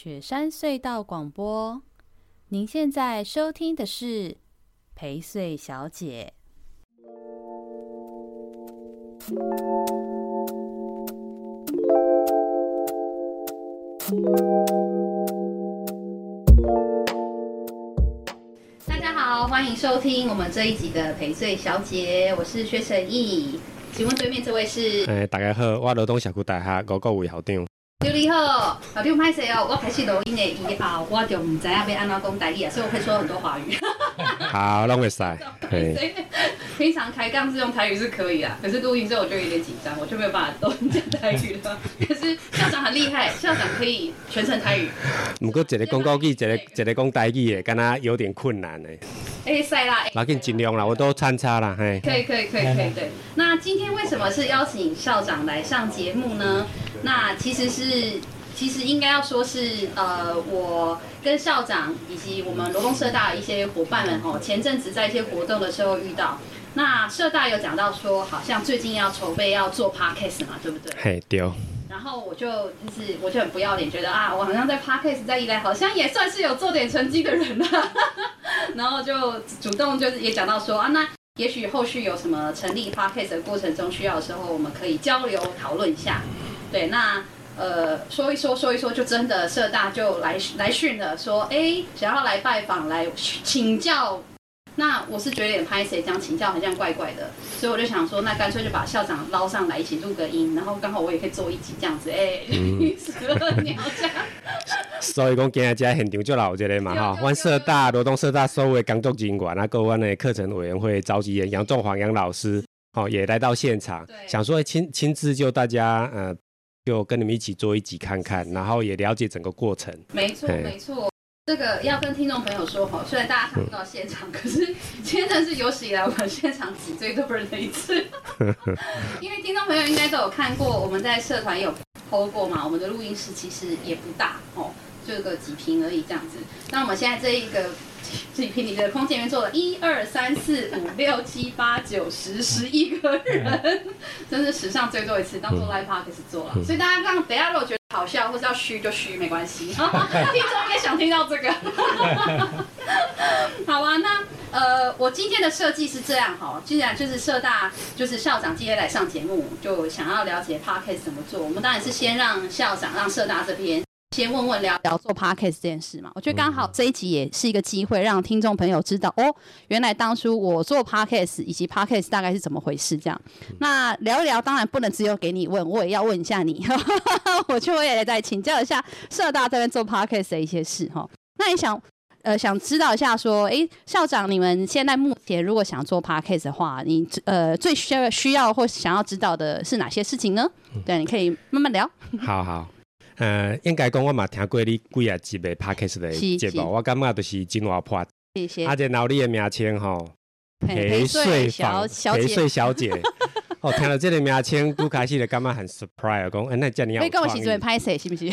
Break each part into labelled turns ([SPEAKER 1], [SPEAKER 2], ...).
[SPEAKER 1] 雪山隧道广播，您现在收听的是陪睡小姐。大家好，欢迎收听我们这一集的陪睡小姐，我是薛成义。请问对面这位是？
[SPEAKER 2] 哎，大家好，我罗东小区大学五个位校长。
[SPEAKER 1] 刘你好，老弟，拍谢哦！我开始录音的以后，我就唔知道要安怎讲台语啊，所以我可以说很多华语。
[SPEAKER 2] 好，拢会使。对。
[SPEAKER 1] 平常开杠是用台语是可以啊，可是录音之后我就有点紧张，我就没有办法都讲台语了。可是校长很厉害，校长可以全程台语。
[SPEAKER 2] 不过一个讲国语，一个一个讲台语的，敢若有点困难呢。
[SPEAKER 1] 哎，塞啦！
[SPEAKER 2] 那给你尽量啦，我都参差啦，嘿。
[SPEAKER 1] 可以，可以，可以，可以。对。那今天为什么是邀请校长来上节目呢？那其实是，其实应该要说是，呃，我跟校长以及我们罗东社大的一些伙伴们哦，前阵子在一些活动的时候遇到。那社大有讲到说，好像最近要筹备要做 podcast 嘛，对不对？
[SPEAKER 2] 嘿，对。
[SPEAKER 1] 然后我就就是我就很不要脸，觉得啊，我好像在 podcast 在宜兰好像也算是有做点成绩的人了。然后就主动就是也讲到说啊，那也许后续有什么成立 podcast 的过程中需要的时候，我们可以交流讨论一下。对，那呃说一说说一说，就真的社大就来来讯了，说哎想要来拜访来请教。那我是觉得有点拍谁，这样请教好像怪怪的，所以我就想说，那干脆就把校长捞上来一起录个音，然后刚好我也可以做一集这样子，哎、欸，十二鸟家。
[SPEAKER 2] 所以讲今日在现场就老这个嘛哈，阮社大罗东社大所有的工作人员啊，各阮的课程委员会召集人杨仲煌杨老师，哦也来到现场，想说亲亲自就大家呃。就跟你们一起做一集看看，然后也了解整个过程。没错，
[SPEAKER 1] 没错。这个要跟听众朋友说哈，虽然大家看不到现场，可是 今天真的是有史以来我们现场挤最多人的一次。因为听众朋友应该都有看过，我们在社团有 PO 过嘛，我们的录音室其实也不大哦，就个几坪而已这样子。那我们现在这一个。这一坪里的空间里面坐了一二三四五六七八九十十一个人，真是史上最多一次，当做 live podcast 做了。所以大家刚刚等下如果觉得好笑或是要虚就虚没关系，听众应该想听到这个。好啊，那呃，我今天的设计是这样哈，既然就是社大就是校长今天来上节目，就想要了解 podcast 怎么做，我们当然是先让校长让社大这边。先问问聊聊做 podcast 这件事嘛，我觉得刚好这一集也是一个机会，让听众朋友知道哦，原来当初我做 podcast 以及 podcast 大概是怎么回事。这样，那聊一聊，当然不能只有给你问，我也要问一下你，我就也再请教一下社大这边做 podcast 的一些事哈。那你想呃想知道一下说，哎、欸，校长，你们现在目前如果想做 podcast 的话，你呃最需要需要或想要知道的是哪些事情呢？对，你可以慢慢聊。
[SPEAKER 2] 好好。呃，应该讲我嘛听过你几啊集的 podcast 的节目，我感觉就是真活泼。谢谢。啊，然后你的名称吼，陪睡小陪睡小姐，哦，听到这个名称，我开始就感觉很 surprise，讲，哎，那叫你要。可以跟我一起做拍摄，是不是？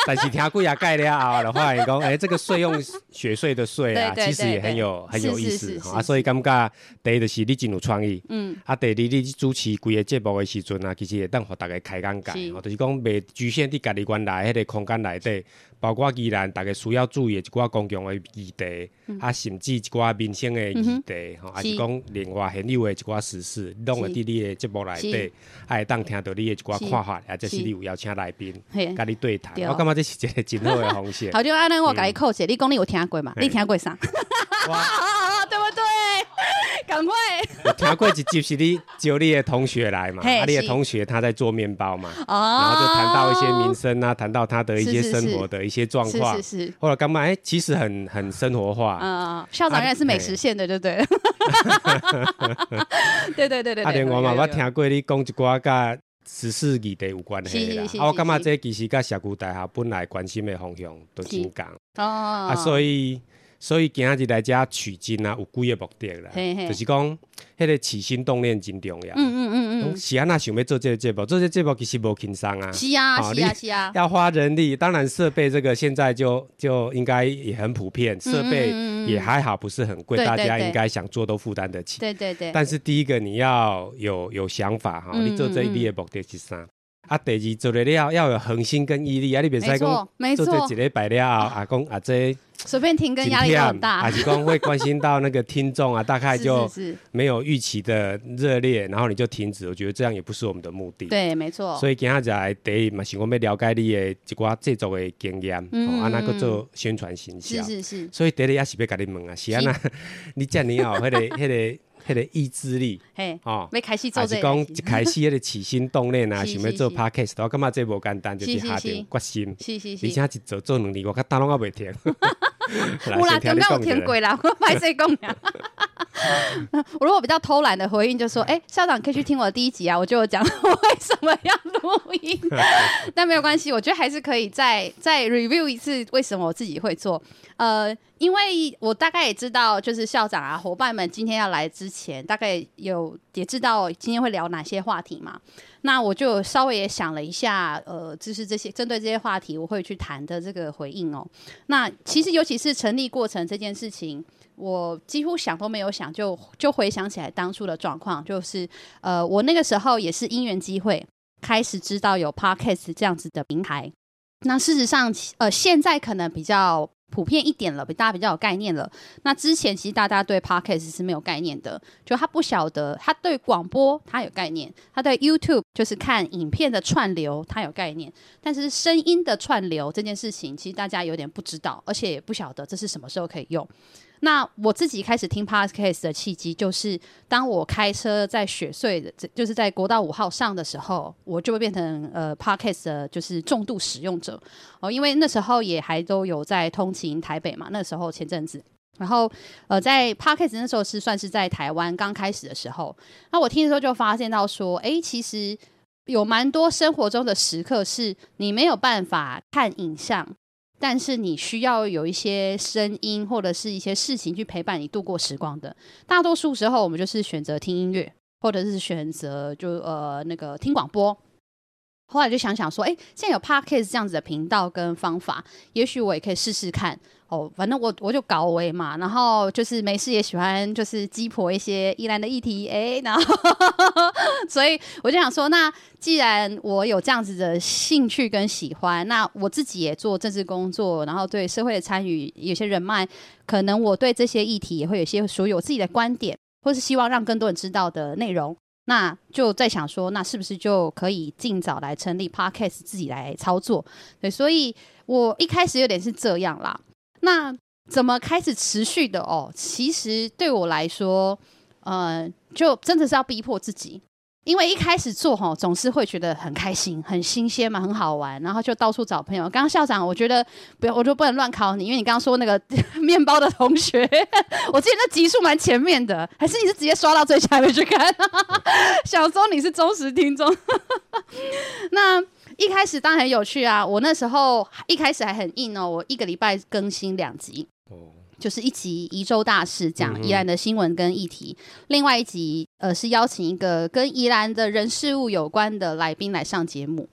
[SPEAKER 2] 但是听过也盖了啊的话，讲，哎，这个税用雪税的税啊，其实也很有很有意思啊，所以感觉第一就是你真有创意，嗯，啊，第二你主持规个节目的时阵啊，其实会当互大家开眼界，哦，就是讲袂局限伫家己原来迄个空间内底，包括宜兰大家需要注意的一寡公共的议题，啊，甚至一寡民生的议题，吼，还是讲另外现有的一寡时事，拢会伫你的节目内底，啊会当听到你的一寡看法，啊，这是你有邀请来宾，甲你对谈，我感觉这是一个真好的方式。
[SPEAKER 1] 好，就安尼我甲你扣起，你讲你有听过吗？你听过啥？对不对？赶快！
[SPEAKER 2] 听过一集是你叫你的同学来嘛？啊，你的同学他在做面包嘛？然后就谈到一些民生啊，谈到他的一些生活的一些状况。是是是。后来干嘛？哎，其实很很生活化。嗯，校长也是美食线的，对不对？对对对对。啊，连我嘛，我听过你讲一寡甲时事议题有关系啦。我感觉这其实甲社区大学本来关心的方向都真共。哦。啊，所以。所以今日来遮取经啊，有几个目的啦，嘿嘿就是讲，迄个起心动念真重要。嗯嗯嗯嗯。是安，那想要做这个节目，做这个节目其实无轻松啊。是啊，是啊，是啊。要花人力，当然设备这个现在就就应该也很普遍，设备也还好，不是很贵，大家应该想做都负担得起。对对对。但是第一个你要有有想法哈，你做这一笔的目的是啥？啊，第二做了了要有恒心跟毅力啊，你别使讲做这几礼拜了啊，讲啊这
[SPEAKER 1] 随便听跟压力很大，
[SPEAKER 2] 还是光会关心到那个听众啊，大概就 没有预期的热烈，然后你就停止，我觉得这样也不是我们的目的。
[SPEAKER 1] 对，没错。
[SPEAKER 2] 所以今仔日第一嘛，想我们要了解你的一寡制作的经验，哦，啊那个做宣传形象。
[SPEAKER 1] 是是是。
[SPEAKER 2] 所以第一也是要跟你问啊，是啊那，你这样哦，那个那个。迄个意志力，
[SPEAKER 1] 嘿，哦，要开始做这个，
[SPEAKER 2] 是讲一开始迄个起心动念啊，想要做 podcast，我感觉这无简单，就是下定决心，是是是，而且一做做两年，我较打拢也袂停。
[SPEAKER 1] 有啦，刚刚有听过啦，我歹势 讲呀。我如果比较偷懒的回应，就说，哎，校长可以去听我的第一集啊，我就讲我为什么要录音。但没有关系，我觉得还是可以再再 review 一次，为什么我自己会做，呃。因为我大概也知道，就是校长啊，伙伴们今天要来之前，大概有也知道今天会聊哪些话题嘛。那我就稍微也想了一下，呃，就是这些针对这些话题，我会去谈的这个回应哦。那其实尤其是成立过程这件事情，我几乎想都没有想，就就回想起来当初的状况，就是呃，我那个时候也是因缘机会开始知道有 Podcast 这样子的平台。那事实上，呃，现在可能比较。普遍一点了，比大家比较有概念了。那之前其实大家对 Podcast 是没有概念的，就他不晓得，他对广播他有概念，他对 YouTube 就是看影片的串流他有概念，但是声音的串流这件事情，其实大家有点不知道，而且也不晓得这是什么时候可以用。那我自己开始听 Podcast 的契机，就是当我开车在雪隧的，就是在国道五号上的时候，我就会变成呃 Podcast 的就是重度使用者哦，因为那时候也还都有在通勤台北嘛，那时候前阵子，然后呃在 Podcast 那时候是算是在台湾刚开始的时候，那我听的时候就发现到说，哎，其实有蛮多生活中的时刻是你没有办法看影像。但是你需要有一些声音或者是一些事情去陪伴你度过时光的。大多数时候，我们就是选择听音乐，或者是选择就呃那个听广播。后来就想想说，哎，现在有 Podcast 这样子的频道跟方法，也许我也可以试试看。哦，反正我我就搞我嘛，然后就是没事也喜欢就是鸡婆一些宜兰的议题，哎，然后所以我就想说，那既然我有这样子的兴趣跟喜欢，那我自己也做政治工作，然后对社会的参与有些人脉，可能我对这些议题也会有些属于我自己的观点，或是希望让更多人知道的内容，那就在想说，那是不是就可以尽早来成立 Podcast 自己来操作？对，所以我一开始有点是这样啦。那怎么开始持续的哦？其实对我来说，呃，就真的是要逼迫自己，因为一开始做哈，总是会觉得很开心、很新鲜嘛，很好玩，然后就到处找朋友。刚刚校长，我觉得不要，我就不能乱考你，因为你刚刚说那个 面包的同学，我记得那集数蛮前面的，还是你是直接刷到最下面去看？想说你是忠实听众，那。一开始当然很有趣啊！我那时候一开始还很硬哦，我一个礼拜更新两集，就是一集宜州大事，讲宜兰的新闻跟议题，另外一集呃是邀请一个跟宜兰的人事物有关的来宾来上节目。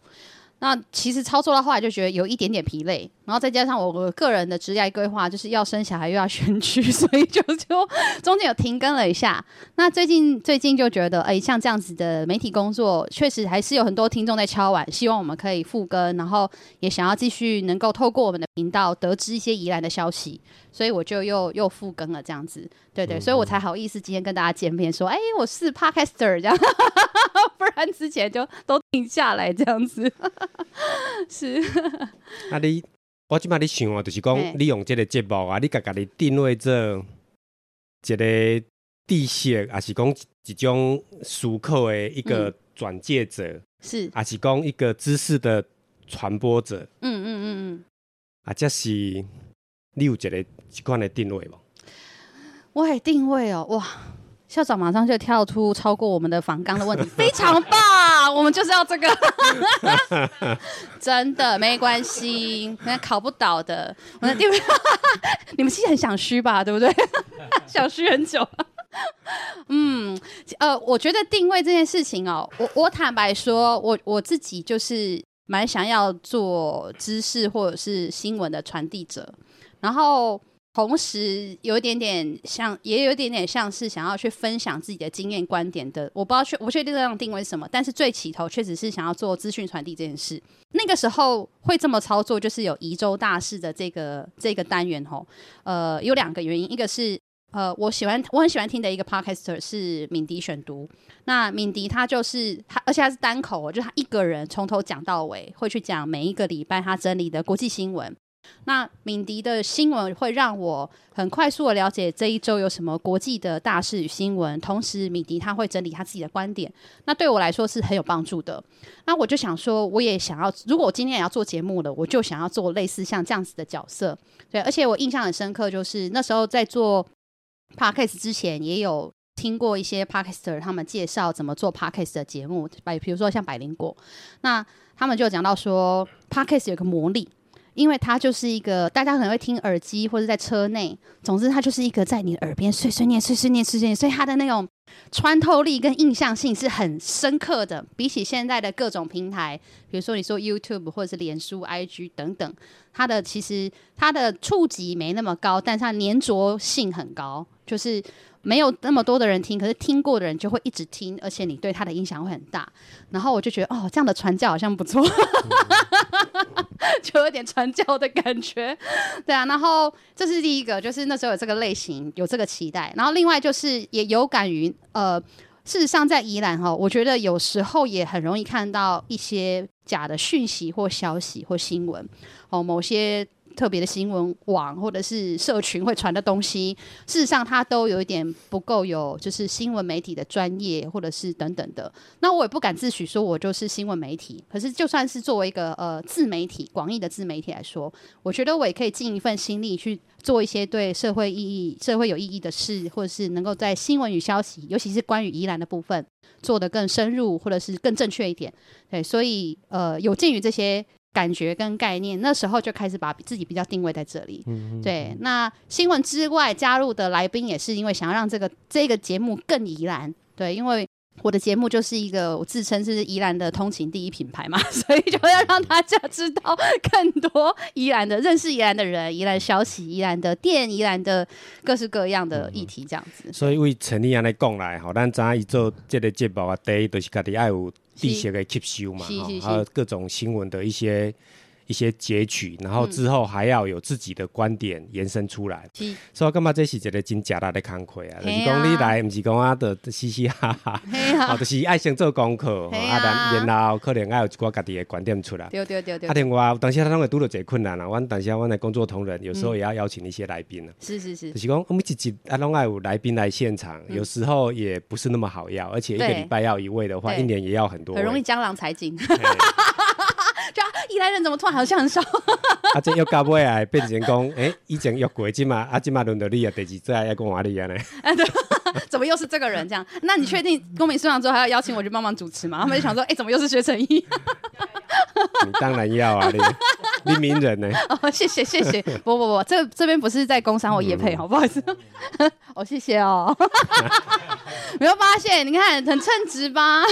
[SPEAKER 1] 那其实操作到后来就觉得有一点点疲累，然后再加上我个人的职业规划，就是要生小孩又要选举，所以就就中间有停更了一下。那最近最近就觉得，哎，像这样子的媒体工作，确实还是有很多听众在敲碗，希望我们可以复更，然后也想要继续能够透过我们的频道得知一些宜兰的消息，所以我就又又复更了这样子。对对，所以我才好意思今天跟大家见面，说，哎，我是 Podcaster 这样，不然之前就都停下来这样子。是，
[SPEAKER 2] 啊你，我即摆你想啊，就是讲你用这个节目啊，你家家己定位做一个知识，也是讲一种思考的一个转介者，是，也是讲一个知识的传播者？嗯嗯嗯嗯，啊，这是你有一个一款的定位吗？
[SPEAKER 1] 我还定位哦，哇！校长马上就跳出超过我们的房纲的问题，非常棒，我们就是要这个，真的没关系，那考不倒的。我的定位，你们其实很想虚吧，对不对？想虚很久。嗯，呃，我觉得定位这件事情哦，我我坦白说，我我自己就是蛮想要做知识或者是新闻的传递者，然后。同时有一点点像，也有一点点像是想要去分享自己的经验观点的。我不知道确我不确定这样定位什么，但是最起头确实是想要做资讯传递这件事。那个时候会这么操作，就是有宜州大事的这个这个单元吼。呃，有两个原因，一个是呃，我喜欢我很喜欢听的一个 podcaster 是敏迪选读。那敏迪他就是他，而且他是单口，就他一个人从头讲到尾，会去讲每一个礼拜他整理的国际新闻。那敏迪的新闻会让我很快速的了解这一周有什么国际的大事与新闻，同时敏迪他会整理他自己的观点，那对我来说是很有帮助的。那我就想说，我也想要，如果我今天也要做节目了，我就想要做类似像这样子的角色。对，而且我印象很深刻，就是那时候在做 Podcast 之前，也有听过一些 Podcaster 他们介绍怎么做 Podcast 的节目，百比如说像百灵果，那他们就讲到说 Podcast 有个魔力。因为它就是一个，大家可能会听耳机或者在车内，总之它就是一个在你耳边碎碎念、碎碎念、碎碎念，所以它的那种穿透力跟印象性是很深刻的。比起现在的各种平台，比如说你说 YouTube 或者是脸书、IG 等等，它的其实它的触及没那么高，但是它粘着性很高，就是。没有那么多的人听，可是听过的人就会一直听，而且你对他的影响会很大。然后我就觉得，哦，这样的传教好像不错，就有点传教的感觉。对啊，然后这是第一个，就是那时候有这个类型，有这个期待。然后另外就是也有感于，呃，事实上在宜兰哈，我觉得有时候也很容易看到一些假的讯息或消息或新闻，哦，某些。特别的新闻网或者是社群会传的东西，事实上它都有一点不够有，就是新闻媒体的专业或者是等等的。那我也不敢自诩说我就是新闻媒体，可是就算是作为一个呃自媒体，广义的自媒体来说，我觉得我也可以尽一份心力去做一些对社会意义、社会有意义的事，或者是能够在新闻与消息，尤其是关于宜兰的部分，做得更深入或者是更正确一点。对，所以呃，有鉴于这些。感觉跟概念，那时候就开始把自己比较定位在这里。嗯嗯对，那新闻之外加入的来宾也是因为想要让这个这个节目更宜兰。对，因为我的节目就是一个我自称是宜兰的通勤第一品牌嘛，所以就要让大家知道更多宜兰的认识宜兰的人、宜兰消息、宜兰的店、宜兰的各式各样的议题这样子。嗯、所以
[SPEAKER 2] 为陈立安来讲来，吼，咱早一做这个节目啊，第一就是家己爱有。地些的吸收嘛，还有各种新闻的一些一些截取，然后之后还要有自己的观点延伸出来。嗯、所以我感觉这是一个真假大的工课啊！就是讲你来，不是讲啊，的嘻嘻哈哈，哦，就是爱先做功课，啊，然后可能爱有一寡家己的观点出来。对对对对。啊，另外，当时他拢会拄到这困难啊。我当时我的工作同仁有时候也要邀请一些来宾啊。是是是。就是讲我们一集啊，拢爱有来宾来现场，有时候也不是那么好要，而且一个礼拜要一位的话，一年也要很多。很
[SPEAKER 1] 容易江郎才尽。就宜兰人怎么突然好像很少？
[SPEAKER 2] 啊，这又搞不来，变成讲，哎、欸，以前约过，今嘛，啊，今嘛轮到你啊，第几次要跟我你啊呢？哎，对，
[SPEAKER 1] 怎么又是这个人？这样，那你确定公民素养之后还要邀请我去帮忙主持吗？他们就想说，哎、欸，怎么又是学诚毅？
[SPEAKER 2] 你当然要啊，你你名人呢？
[SPEAKER 1] 哦，谢谢谢谢，不不不，这这边不是在工商或业配，好不好意思？哦，谢谢哦。没有发现？你看很称职吧？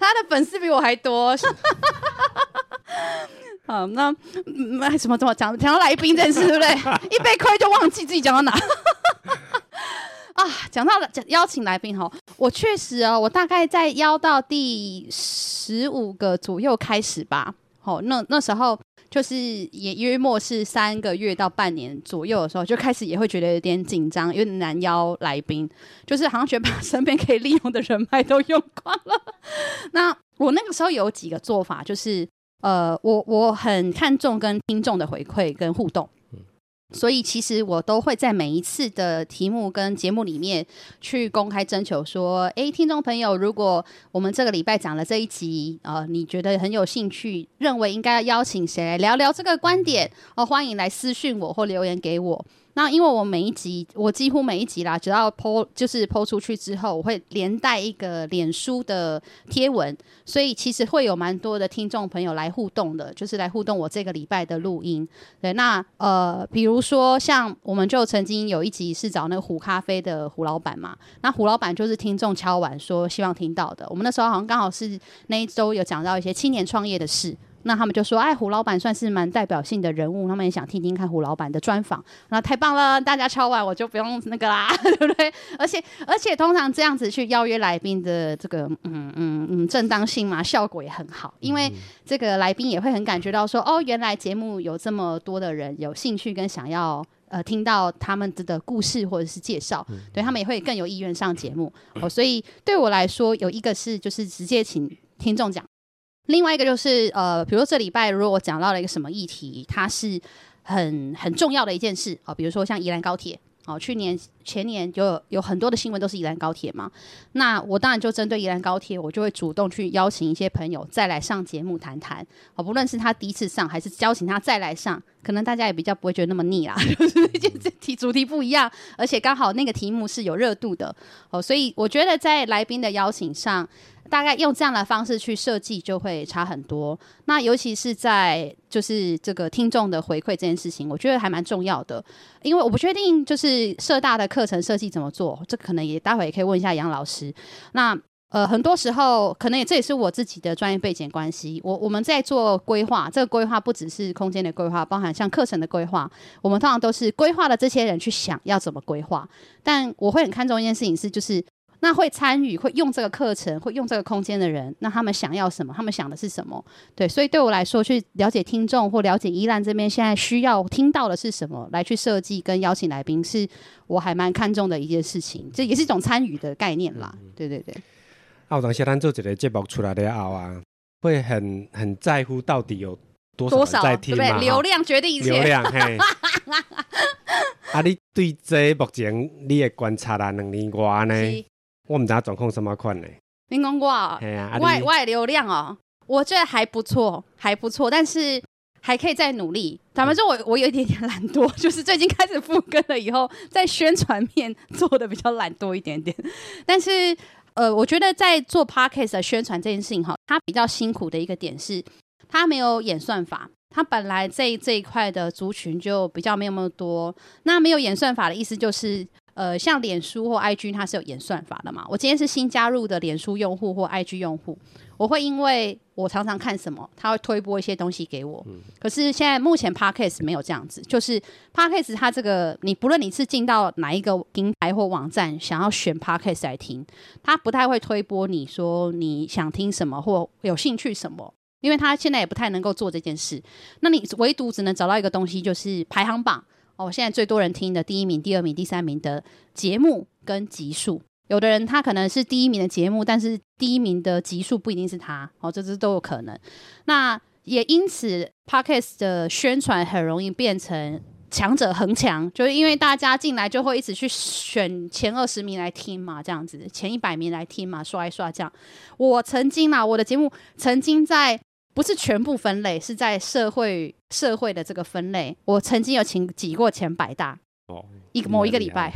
[SPEAKER 1] 他的粉丝比我还多。好，那那什么怎么讲？讲到来宾这件事，对不对？一杯亏就忘记自己讲到哪。啊，讲到了讲邀请来宾哈，我确实哦，我大概在邀到第十五个左右开始吧。好，那那时候就是也约莫是三个月到半年左右的时候，就开始也会觉得有点紧张，有点难邀来宾，就是好像觉得把身边可以利用的人脉都用光了。那我那个时候有几个做法，就是呃，我我很看重跟听众的回馈跟互动。所以其实我都会在每一次的题目跟节目里面去公开征求说，诶，听众朋友，如果我们这个礼拜讲了这一集，呃，你觉得很有兴趣，认为应该要邀请谁来聊聊这个观点，哦，欢迎来私讯我或留言给我。那因为我每一集，我几乎每一集啦，只要 po 就是 po 出去之后，我会连带一个脸书的贴文，所以其实会有蛮多的听众朋友来互动的，就是来互动我这个礼拜的录音。对，那呃，比如说像我们就曾经有一集是找那个虎咖啡的胡老板嘛，那胡老板就是听众敲碗说希望听到的，我们那时候好像刚好是那一周有讲到一些青年创业的事。那他们就说，哎，胡老板算是蛮代表性的人物，他们也想听听看胡老板的专访。那太棒了，大家敲碗我就不用那个啦，对不对？而且而且通常这样子去邀约来宾的这个嗯嗯嗯正当性嘛，效果也很好，因为这个来宾也会很感觉到说，哦，原来节目有这么多的人有兴趣跟想要呃听到他们的故事或者是介绍，对他们也会更有意愿上节目。哦，所以对我来说，有一个是就是直接请听众讲。另外一个就是呃，比如说这礼拜如果我讲到了一个什么议题，它是很很重要的一件事啊，比如说像宜兰高铁，哦，去年前年有有很多的新闻都是宜兰高铁嘛，那我当然就针对宜兰高铁，我就会主动去邀请一些朋友再来上节目谈谈，哦，不论是他第一次上还是邀请他再来上，可能大家也比较不会觉得那么腻啦，就是这件题主题不一样，而且刚好那个题目是有热度的，哦，所以我觉得在来宾的邀请上。大概用这样的方式去设计就会差很多。那尤其是在就是这个听众的回馈这件事情，我觉得还蛮重要的。因为我不确定就是社大的课程设计怎么做，这可能也待会也可以问一下杨老师。那呃，很多时候可能也这也是我自己的专业背景关系。我我们在做规划，这个规划不只是空间的规划，包含像课程的规划，我们通常都是规划的这些人去想要怎么规划。但我会很看重一件事情是，就是。那会参与、会用这个课程、会用这个空间的人，那他们想要什么？他们想的是什么？对，所以对我来说，去了解听众或了解伊兰这边现在需要听到的是什么，来去设计跟邀请来宾，是我还蛮看重的一件事情。这也是一种参与的概念啦。对对对。
[SPEAKER 2] 啊，有当时咱做这个节目出来了后啊，会很很在乎到底有多少人在听嘛？
[SPEAKER 1] 对不对？流量决定一切。
[SPEAKER 2] 流量嘿。啊，你对这目前你的观察啦，两年多呢？我们家状况什么款呢？
[SPEAKER 1] 您讲过，外外流量哦，我觉得还不错，还不错，但是还可以再努力。坦白说，我我有一点点懒惰，就是最近开始复更了以后，在宣传面做的比较懒惰一点点。但是，呃，我觉得在做 Podcast 的宣传这件事情哈，它比较辛苦的一个点是，它没有演算法，它本来这这一块的族群就比较没有那么多。那没有演算法的意思就是。呃，像脸书或 IG，它是有演算法的嘛？我今天是新加入的脸书用户或 IG 用户，我会因为我常常看什么，它会推播一些东西给我。嗯、可是现在目前 Podcast 没有这样子，就是 Podcast 它这个，你不论你是进到哪一个平台或网站，想要选 Podcast 来听，它不太会推播你说你想听什么或有兴趣什么，因为它现在也不太能够做这件事。那你唯独只能找到一个东西，就是排行榜。哦，现在最多人听的第一名、第二名、第三名的节目跟集数，有的人他可能是第一名的节目，但是第一名的集数不一定是他，哦，这这都有可能。那也因此，Podcast 的宣传很容易变成强者恒强，就是因为大家进来就会一直去选前二十名来听嘛，这样子，前一百名来听嘛，刷一刷这样。我曾经啊，我的节目曾经在。不是全部分类，是在社会社会的这个分类。我曾经有请挤过前百大，哦，一个某一个礼拜，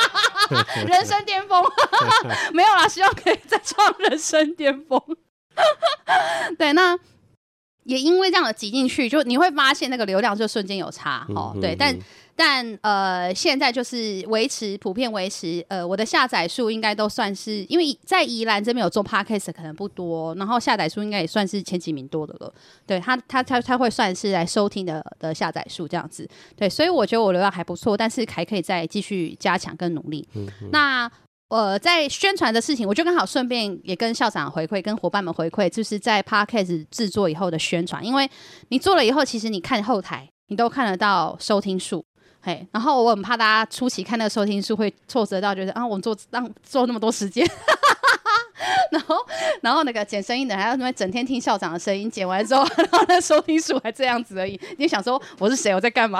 [SPEAKER 1] 人生巅峰，没有啦，希望可以再创人生巅峰。对，那也因为这样的挤进去，就你会发现那个流量就瞬间有差，哦，对，但。但呃，现在就是维持普遍维持呃，我的下载数应该都算是，因为在宜兰这边有做 Podcast 可能不多，然后下载数应该也算是前几名多的了。对他，他他他会算是来收听的的下载数这样子。对，所以我觉得我流量还不错，但是还可以再继续加强跟努力。嗯嗯。那呃，在宣传的事情，我就刚好顺便也跟校长回馈，跟伙伴们回馈，就是在 Podcast 制作以后的宣传，因为你做了以后，其实你看后台，你都看得到收听数。嘿，然后我很怕大家初期看那个收听数会挫折到，觉得啊，我们做让做那么多时间，然后然后那个剪声音的还要那么整天听校长的声音，剪完之后，然后那收听数还这样子而已。你就想说我是谁？我在干嘛？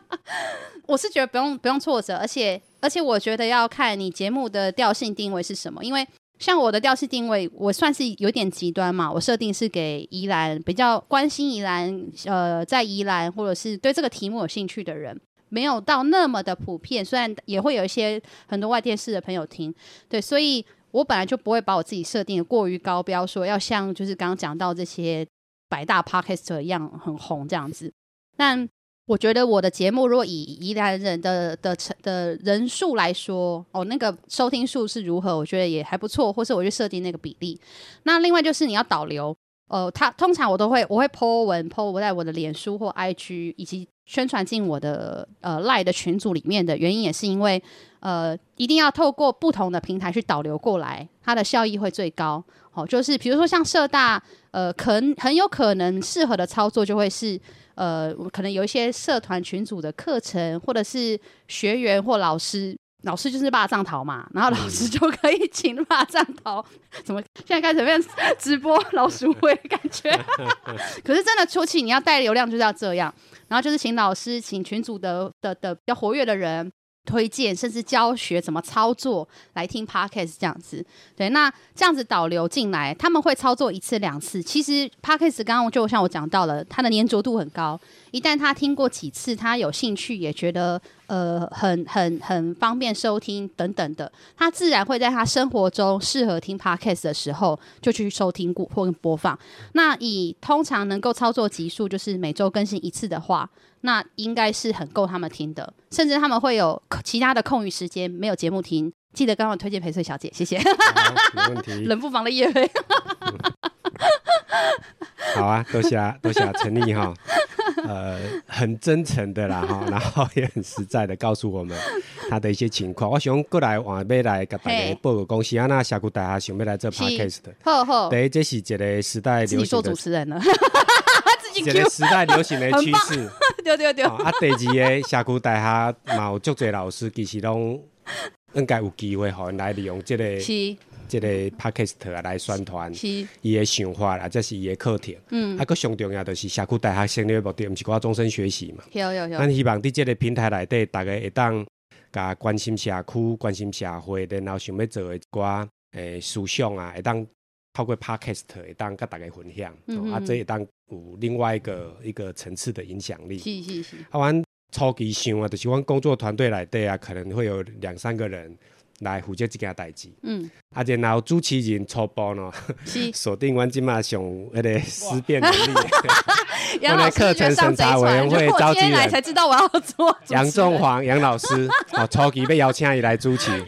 [SPEAKER 1] 我是觉得不用不用挫折，而且而且我觉得要看你节目的调性定位是什么，因为像我的调性定位，我算是有点极端嘛，我设定是给宜兰比较关心宜兰，呃，在宜兰或者是对这个题目有兴趣的人。没有到那么的普遍，虽然也会有一些很多外电视的朋友听，对，所以我本来就不会把我自己设定的过于高标，说要像就是刚刚讲到这些百大 Podcaster 一样很红这样子。但我觉得我的节目如果以宜兰人的的的，的人数来说，哦，那个收听数是如何，我觉得也还不错，或是我就设定那个比例。那另外就是你要导流。呃，他通常我都会我会 po 文 po 我在我的脸书或 IG 以及宣传进我的呃赖的群组里面的原因，也是因为呃一定要透过不同的平台去导流过来，它的效益会最高。好、哦，就是比如说像社大，呃，可很有可能适合的操作就会是呃，可能有一些社团群组的课程，或者是学员或老师。老师就是霸占桃嘛，然后老师就可以请霸占桃，怎么现在开始变直播老鼠会感觉？可是真的初期你要带流量就是要这样，然后就是请老师，请群组的的的比较活跃的人。推荐甚至教学怎么操作来听 Podcast 这样子，对，那这样子导流进来，他们会操作一次两次。其实 Podcast 刚刚就像我讲到了，它的粘着度很高。一旦他听过几次，他有兴趣，也觉得呃很很很方便收听等等的，他自然会在他生活中适合听 Podcast 的时候就去收听过或播放。那以通常能够操作集数，就是每周更新一次的话。那应该是很够他们听的，甚至他们会有其他的空余时间没有节目听，记得刚刚推荐陪睡小姐，谢谢。
[SPEAKER 2] 没问题。
[SPEAKER 1] 冷不防的业配。
[SPEAKER 2] 好啊，多谢 多谢陈丽哈，呃，很真诚的啦哈，然后也很实在的告诉我们他的一些情况。我想过来换要来给大家报个公司啊，那峡谷大厦想要来做 podcast 的。
[SPEAKER 1] 好好。
[SPEAKER 2] 对，这是一个时代流行的。
[SPEAKER 1] 自己做主持人了。
[SPEAKER 2] 一个时代流行的趋势，
[SPEAKER 1] 对对对。
[SPEAKER 2] 啊，第二个社区大厦嘛，有足侪老师其实拢应该有机会，互因来利用这个是这个 podcast 来宣传，伊的想法啊，这是伊的课程。嗯，啊，佫上重要就是社区大学成立的目的，毋是讲终身学习嘛。
[SPEAKER 1] 有有有。
[SPEAKER 2] 咱希望伫这个平台内底，大家会当甲关心社区、关心社会，然后想要做的一寡诶思想啊，会当。透过 Podcast 会当跟大家分享，嗯嗯哦、啊，这会当有另外一个一个层次的影响力。是是是。啊，阮初期想啊，就是阮工作团队内底啊，可能会有两三个人来负责这件代志。嗯。啊，然后主持人初步呢，锁定阮即马上迄个思辨能力。原来课程审查委员会召集来才知道我要做。杨仲煌杨老师，哦，初期被邀请伊来主持。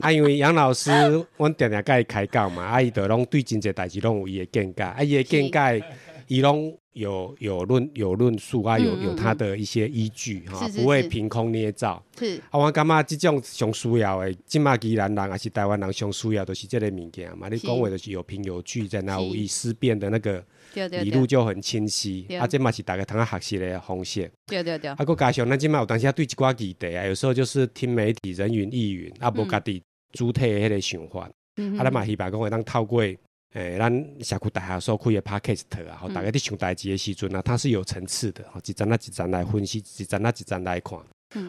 [SPEAKER 2] 啊，因为杨老师，阮常常甲伊开讲嘛，啊，伊就拢对真侪代志拢有伊的见解，啊，伊的见解，伊拢有有论有论述啊，有有他的一些依据哈，不会凭空捏造。是，啊，我感觉这种上需要的，即马既然人还是台湾人上需要，都是这个物件嘛。你讲话就是有凭有据，在那有意思辨的那个理路就很清晰。啊，这嘛是大家通学习的方式。对对对。啊，搁加上咱即马有当时对一寡议题啊，有时候就是听媒体人云亦云，啊，无家己。主体的迄个想法，啊，咱嘛希望讲会当透过诶，咱社区大厦所开的 Podcast 啊，吼，大家伫想代志的时阵啊，它是有层次的，吼，一层啊一层来分析，一层啊一层来看，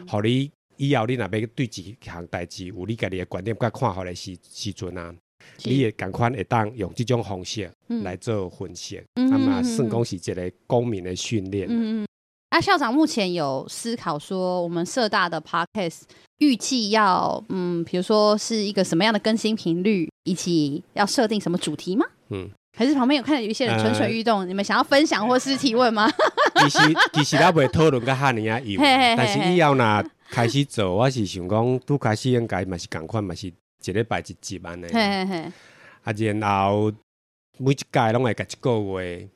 [SPEAKER 2] 互你以后你若要对一项代志有你家己的观点甲看好的时时阵啊，你会赶快会当用这种方式来做分析，嗯啊嘛算讲是一个公民的训练。
[SPEAKER 1] 啊，校长目前有思考说，我们社大的 Podcast 预计要，嗯，比如说是一个什么样的更新频率，以及要设定什么主题吗？嗯，还是旁边有看到有一些人蠢蠢欲动，呃、你们想要分享或是提问吗？
[SPEAKER 2] 其实 其实也未讨论个哈尼啊有，但是以后呢开始做，我是想讲，拄开始应该嘛是共款，嘛是一礼拜一集安尼。嘿嘿嘿。啊，然后每一届拢会隔一个月。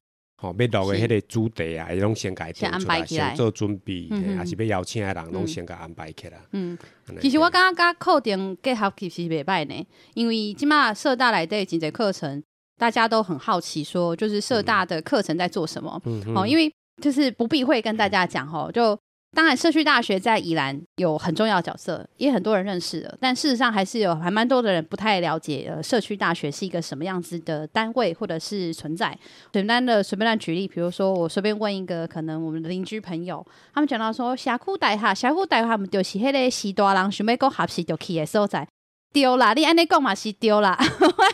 [SPEAKER 2] 哦，要落的迄个主题啊，伊拢先改定出来，先做准备，还是要邀请的人拢先给安排起来。嗯，
[SPEAKER 1] 其实我感觉甲课程结合其实是袂歹呢，因为即马社大内底真侪课程，大家都很好奇，说就是社大的课程在做什么。嗯哦，因为就是不避讳跟大家讲吼，就。当然，社区大学在宜兰有很重要的角色，也很多人认识了。但事实上，还是有还蛮多的人不太了解，呃，社区大学是一个什么样子的单位或者是存在。简单的随便乱举例，比如说我随便问一个可能我们的邻居朋友，他们讲到说，峡谷大厦，峡谷大厦，他们就是迄个西大人想要讲合适就去的所在，丢啦，你安尼讲嘛是丢啦。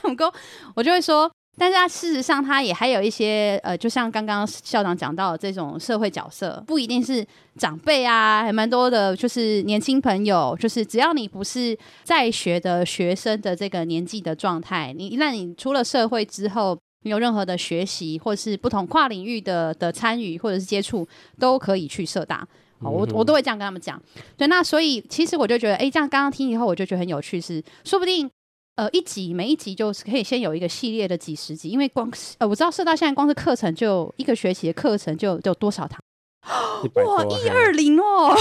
[SPEAKER 1] 我就会说。但是他事实上，他也还有一些呃，就像刚刚校长讲到的这种社会角色，不一定是长辈啊，还蛮多的，就是年轻朋友，就是只要你不是在学的学生的这个年纪的状态，你那你出了社会之后，你有任何的学习或是不同跨领域的的参与或者是接触，都可以去社大。好，我我都会这样跟他们讲。对，那所以其实我就觉得，哎，这样刚刚听以后，我就觉得很有趣，是说不定。呃一集每一集就是可以先有一个系列的几十集，因为光是呃我知道社大现在光是课程就一个学期的课程就就多少堂。哇，一二零哦，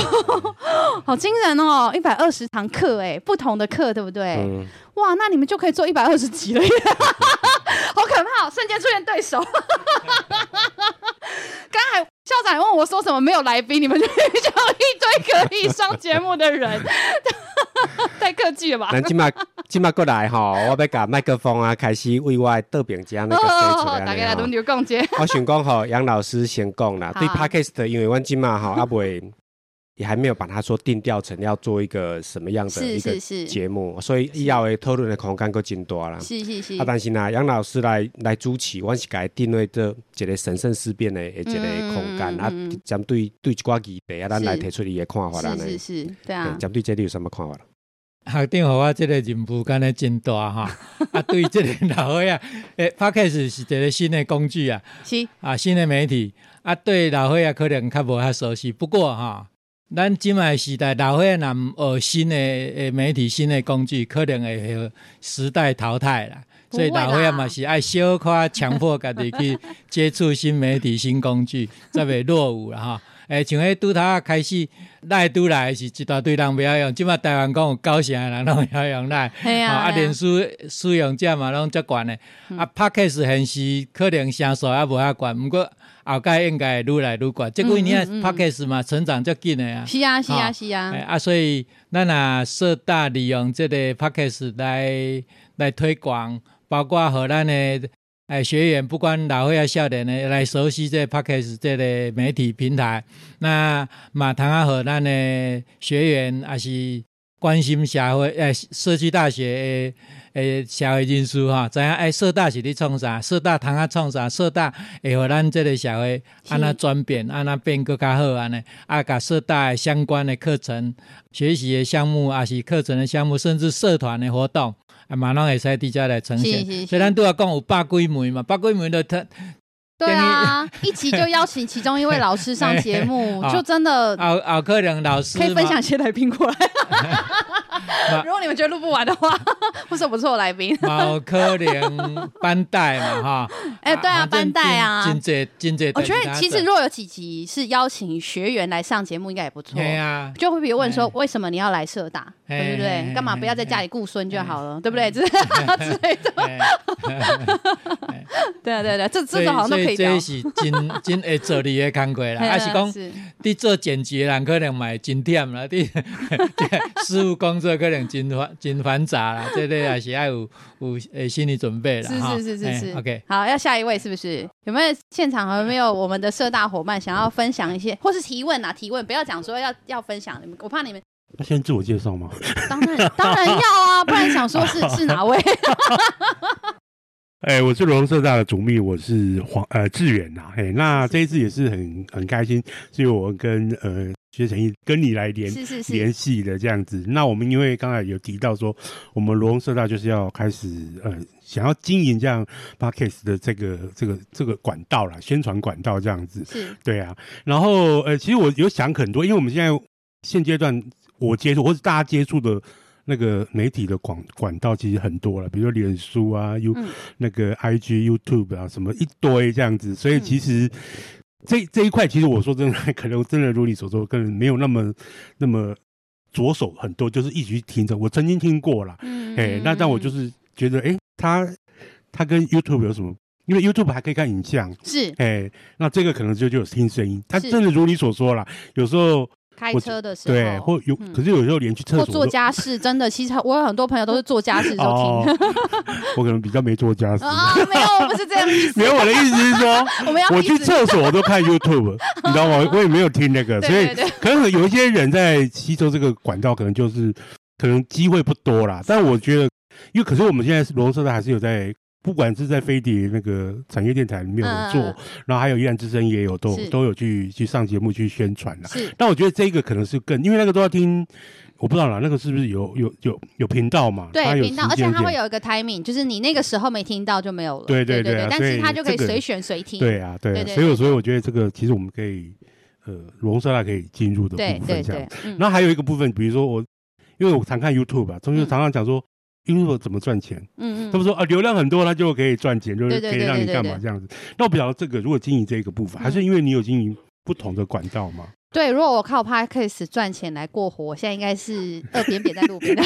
[SPEAKER 1] 好惊人哦，一百二十堂课哎，不同的课对不对？嗯、哇，那你们就可以做一百二十集了耶，好可怕，瞬间出现对手。校长问我说什么没有来宾，你们就就一堆可以上节目的人，太客气了吧？
[SPEAKER 2] 那今麦今麦过来哈，我要把麦克风啊开始为我豆饼家那个谁出来。
[SPEAKER 1] 大家来轮流讲解。
[SPEAKER 2] 我想讲哈，杨老师先讲啦。对，parkist，因为阮今麦哈阿伟。也还没有把它说定调成要做一个什么样的一个节目，所以以后的讨论的空间够真多啦。
[SPEAKER 1] 是是是。
[SPEAKER 2] 啊，但是呢，杨老师来来主持，我是给他定位这一个神圣思辨的一个空间、嗯、啊。针对对一寡议题啊，咱来提出你的看法啦。
[SPEAKER 1] 是是是，对啊。
[SPEAKER 2] 针对这里有什么看法？
[SPEAKER 3] 校长，我这个任务干的真大哈。啊，对这个老岁仔，诶，Podcast 是一个新的工具啊。是。啊，新的媒体啊，对老岁仔可能较无遐熟悉，不过哈。咱今麦时代，老岁仔若学新的诶媒体、新的工具，可能会被时代淘汰啦。所以老岁仔嘛是爱小可强迫家己去接触新媒体、新工具，才袂落伍啦哈。诶，像迄拄头开始赖拄来是一大堆人不要用，即马台湾讲有九成的人 拢会晓用赖，啊，脸书使用者嘛拢足悬的，啊，Podcast 现时可能声数也无遐悬，毋过。后盖应该愈来愈悬，即几年 Podcast 嘛成长足紧诶啊。
[SPEAKER 1] 是啊，是啊，是啊。
[SPEAKER 3] 啊，所以咱啊社大利用即个 Podcast 来来推广，包括互咱的诶学员，不管老岁仔少年的来熟悉这 Pockets 这个媒体平台。那嘛通啊和咱的学员也是关心社会诶社区大学诶。诶，社会人士哈，知影诶，社大是咧创啥？社大通啊创啥？社大会互咱这个社会安那转变，安那变更较好安尼。啊，甲社大相关的课程、学习的项目，啊是课程的项目，甚至社团的活动，啊，马上会使伫遮来呈现。是是是，所以咱都要讲有百几枚嘛，百几枚的特。
[SPEAKER 1] 对啊，一集就邀请其中一位老师上节目，就真的。
[SPEAKER 3] 奥奥克良老师
[SPEAKER 1] 可以分享一些来宾过来。如果你们觉得录不完的话，不错不错，来宾。
[SPEAKER 3] 奥克良班代嘛，哈。
[SPEAKER 1] 哎，对啊，班代啊。
[SPEAKER 3] 金姐，金姐。
[SPEAKER 1] 我觉得其实如果有几集是邀请学员来上节目，应该也不错。
[SPEAKER 3] 对啊。
[SPEAKER 1] 就会比如问说，为什么你要来社大？对不对？干嘛不要在家里顾孙就好了？对不对？之类的。对啊，对对，这这种好像都可以。
[SPEAKER 3] 这是真 真会做你的工作啦，还是讲你做剪辑的人可能买真忝啦，你 事务工作可能真繁真繁杂啦，这个也是要有有诶心理准备啦。
[SPEAKER 1] 是是是是是
[SPEAKER 3] ，OK，
[SPEAKER 1] 好，要下一位是不是？有没有现场有没有我们的社大伙伴想要分享一些，或是提问啊？提问不要讲说要要分享，你们我怕你们。
[SPEAKER 4] 那先自我介绍吗？
[SPEAKER 1] 当然当然要啊，不然想说是 是哪位？
[SPEAKER 4] 哎、欸，我是罗东社大的主秘，我是黄呃志远呐。哎、欸，那这一次也是很很开心，所以我跟呃薛成义跟你来联联系的这样子。那我们因为刚才有提到说，我们罗东社大就是要开始呃想要经营这样 Podcast 的这个这个这个管道啦，宣传管道这样子。是，对啊。然后呃，其实我有想很多，因为我们现在现阶段我接触或是大家接触的。那个媒体的管管道其实很多了，比如说脸书啊、U、嗯、那个 IG、YouTube 啊，什么一堆这样子。所以其实这这一块，其实我说真的，可能真的如你所说，可能没有那么那么着手很多，就是一直去听着。我曾经听过了，嗯，哎，那但我就是觉得，哎，他他跟 YouTube 有什么？因为 YouTube 还可以看影像，
[SPEAKER 1] 是，
[SPEAKER 4] 哎，那这个可能就就有听声音。他真的如你所说啦，有时候。
[SPEAKER 1] 开车的时候，
[SPEAKER 4] 对，或有，可是有时候连去厕所
[SPEAKER 1] 做家事，真的，其实我有很多朋友都是做家事的时候听。
[SPEAKER 4] 我可能比较没做家事
[SPEAKER 1] 啊，没有，我不是这样意思。
[SPEAKER 4] 没有，我的意思是说，我们要我去厕所我都看 YouTube，你知道吗？我也没有听那个，所以可能有一些人在吸收这个管道，可能就是可能机会不多啦。但我觉得，因为可是我们现在是罗东社大还是有在。不管是在飞碟那个产业电台里面有做，然后还有依然之声也有都都有去去上节目去宣传了。是，但我觉得这个可能是更，因为那个都要听，我不知道啦，那个是不是有有有有频道嘛？
[SPEAKER 1] 对，频道，而且它会有一个 timing，就是你那个时候没听到就没有了。
[SPEAKER 4] 对对对，
[SPEAKER 1] 但是它就可以随选随听。
[SPEAKER 4] 对啊，对，所以所以我觉得这个其实我们可以呃，罗东社大可以进入的部分这样。然后还有一个部分，比如说我，因为我常看 YouTube 吧，中间常常讲说。YouTube 怎么赚钱？嗯嗯，他们说啊，流量很多，他就可以赚钱，就是可以让你干嘛这样子。那我不晓得这个，如果经营这个部分，还是因为你有经营不同的管道吗？
[SPEAKER 1] 对，如果我靠 Podcast 赚钱来过活，我现在应该是二扁扁在路边的。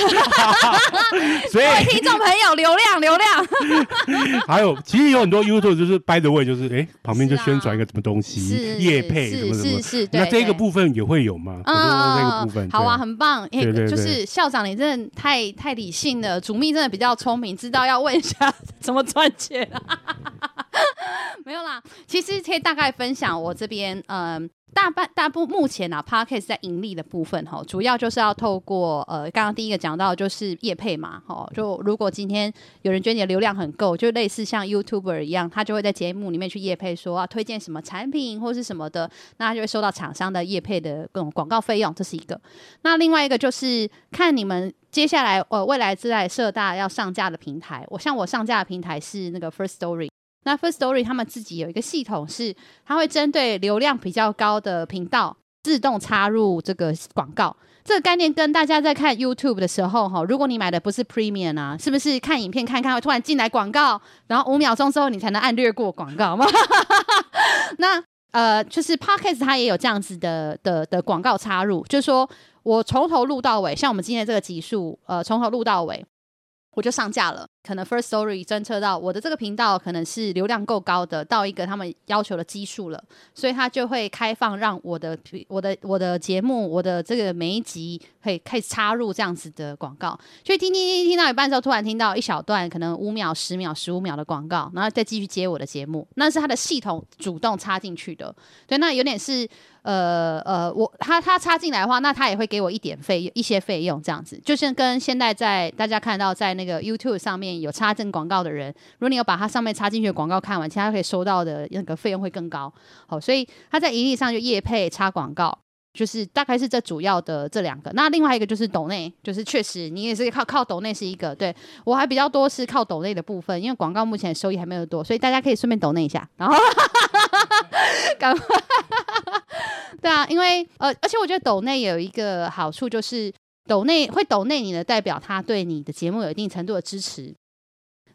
[SPEAKER 1] 所以各位听众朋友，流量流量。
[SPEAKER 4] 还有，其实有很多 YouTube 就是 by the way，就是哎，旁边就宣传一个什么东西，业配什么什么。是是，那这个部分也会有吗？嗯，这个部分
[SPEAKER 1] 好啊，很棒。对对，就是校长，你真的太太理性了，主秘真的比较聪明，知道要问一下 怎么赚钱。没有啦，其实可以大概分享我这边，嗯。大半大部目前啊，Podcast 在盈利的部分哈，主要就是要透过呃，刚刚第一个讲到就是业配嘛，哈，就如果今天有人觉得你的流量很够，就类似像 YouTuber 一样，他就会在节目里面去业配说啊，推荐什么产品或是什么的，那他就会收到厂商的业配的各种广告费用，这是一个。那另外一个就是看你们接下来呃未来在社大要上架的平台，我像我上架的平台是那个 First Story。那 First Story 他们自己有一个系统，是它会针对流量比较高的频道自动插入这个广告。这个概念跟大家在看 YouTube 的时候，哈，如果你买的不是 Premium 啊，是不是看影片看看会突然进来广告，然后五秒钟之后你才能按略过广告吗？那呃，就是 Podcast 它也有这样子的的的广告插入，就是说我从头录到尾，像我们今天这个集数，呃，从头录到尾。我就上架了，可能 First Story 侦测到我的这个频道可能是流量够高的，到一个他们要求的基数了，所以他就会开放让我的我的我的节目，我的这个每一集可以可以插入这样子的广告，所以听听听听到一半之后，突然听到一小段可能五秒、十秒、十五秒的广告，然后再继续接我的节目，那是他的系统主动插进去的，对，那有点是。呃呃，我他他插进来的话，那他也会给我一点费一些费用，这样子，就是跟现在在大家看到在那个 YouTube 上面有插进广告的人，如果你有把它上面插进去的广告看完，其他可以收到的那个费用会更高。好，所以他在盈利上就业配插广告，就是大概是这主要的这两个。那另外一个就是抖内，就是确实你也是靠靠抖内是一个，对我还比较多是靠抖内的部分，因为广告目前收益还没有多，所以大家可以顺便抖内一下，然后赶快。对啊，因为呃，而且我觉得抖内有一个好处，就是抖内会抖内你的代表，他对你的节目有一定程度的支持。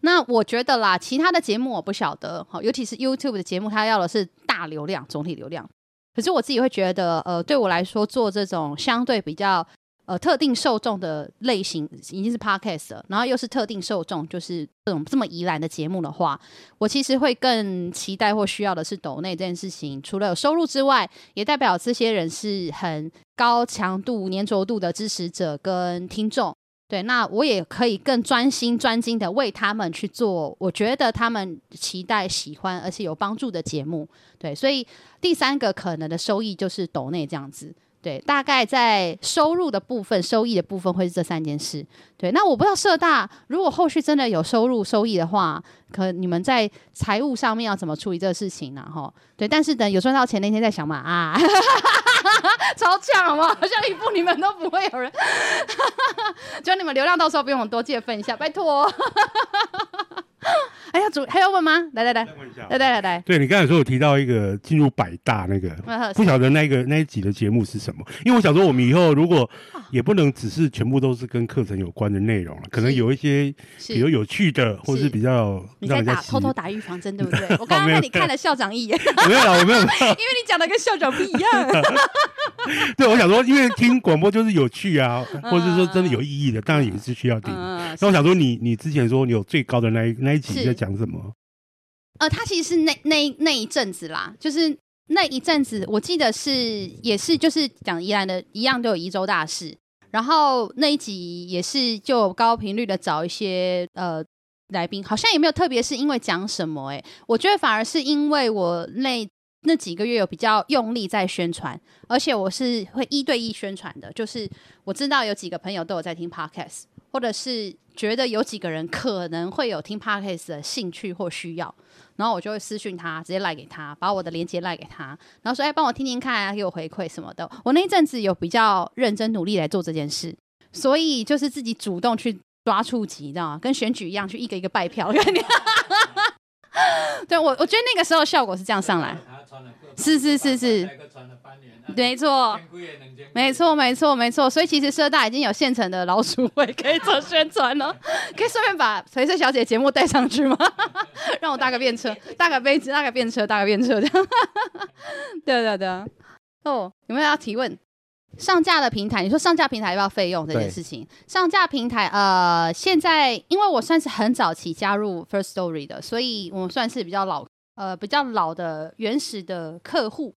[SPEAKER 1] 那我觉得啦，其他的节目我不晓得，好，尤其是 YouTube 的节目，它要的是大流量、总体流量。可是我自己会觉得，呃，对我来说做这种相对比较。呃，特定受众的类型已经是 podcast 了，然后又是特定受众，就是这种这么宜兰的节目的话，我其实会更期待或需要的是抖内这件事情。除了有收入之外，也代表这些人是很高强度、粘着度的支持者跟听众。对，那我也可以更专心、专精的为他们去做，我觉得他们期待、喜欢而且有帮助的节目。对，所以第三个可能的收益就是抖内这样子。对，大概在收入的部分、收益的部分会是这三件事。对，那我不知道社大如果后续真的有收入、收益的话，可你们在财务上面要怎么处理这个事情呢？哈，对，但是等有赚到钱那天再想嘛。啊，超强好不好？好像一部你们都不会有人，就你们流量到时候不用多借分一下，拜托。哎呀，主还要问吗？来来来，来来来来，
[SPEAKER 4] 对，你刚才说有提到一个进入百大那个，不晓得那个那一集的节目是什么？因为我想说，我们以后如果也不能只是全部都是跟课程有关的内容了，可能有一些比如有趣的，或是比较
[SPEAKER 1] 你在打偷偷打预防针，对不对？我刚刚 看你看了校长一眼，
[SPEAKER 4] 没有了，我没有，因为
[SPEAKER 1] 你讲的跟校长不一样。
[SPEAKER 4] 对，我想说，因为听广播就是有趣啊，或者是说真的有意义的，当然也是需要听。那我想说，你你之前说你有最高的那一那一集在讲什么？
[SPEAKER 1] 呃，他其实是那那那一阵子啦，就是那一阵子，我记得是也是就是讲宜兰的一样都有宜州大事，然后那一集也是就高频率的找一些呃来宾，好像也没有特别是因为讲什么哎、欸，我觉得反而是因为我那。那几个月有比较用力在宣传，而且我是会一对一宣传的，就是我知道有几个朋友都有在听 podcast，或者是觉得有几个人可能会有听 podcast 的兴趣或需要，然后我就会私讯他，直接赖给他，把我的链接赖给他，然后说哎，帮我听听看啊，给我回馈什么的。我那一阵子有比较认真努力来做这件事，所以就是自己主动去抓触及，知道吗？跟选举一样，去一个一个拜票。对我，我觉得那个时候效果是这样上来。是是是是。没错，没错，没错，没错。所以其实社大已经有现成的老鼠会可以做宣传了，可以顺便把陪睡小姐节目带上去吗？让我搭个便车，搭个杯子，搭个便车，搭个便车这样。对对对。哦，有没有要提问？上架的平台，你说上架平台要不要费用这件事情？上架平台，呃，现在因为我算是很早期加入 First Story 的，所以我们算是比较老，呃，比较老的原始的客户。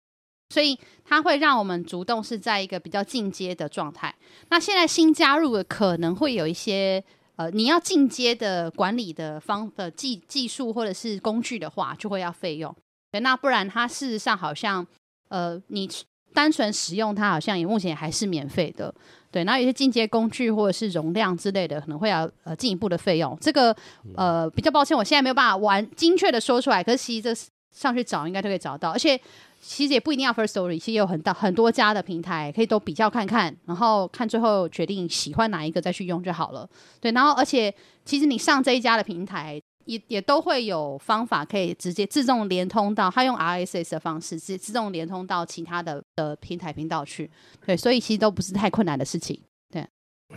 [SPEAKER 1] 所以它会让我们主动是在一个比较进阶的状态。那现在新加入的可能会有一些呃，你要进阶的管理的方的技技术或者是工具的话，就会要费用。对，那不然它事实上好像呃，你单纯使用它好像也目前还是免费的。对，然后有些进阶工具或者是容量之类的，可能会要呃进一步的费用。这个呃比较抱歉，我现在没有办法完精确的说出来。可是其实这上去找应该都可以找到，而且。其实也不一定要 First Story，其实有很大很多家的平台可以都比较看看，然后看最后决定喜欢哪一个再去用就好了。对，然后而且其实你上这一家的平台也也都会有方法可以直接自动连通到，它用 RSS 的方式自自动连通到其他的的平台频道去。对，所以其实都不是太困难的事情。对，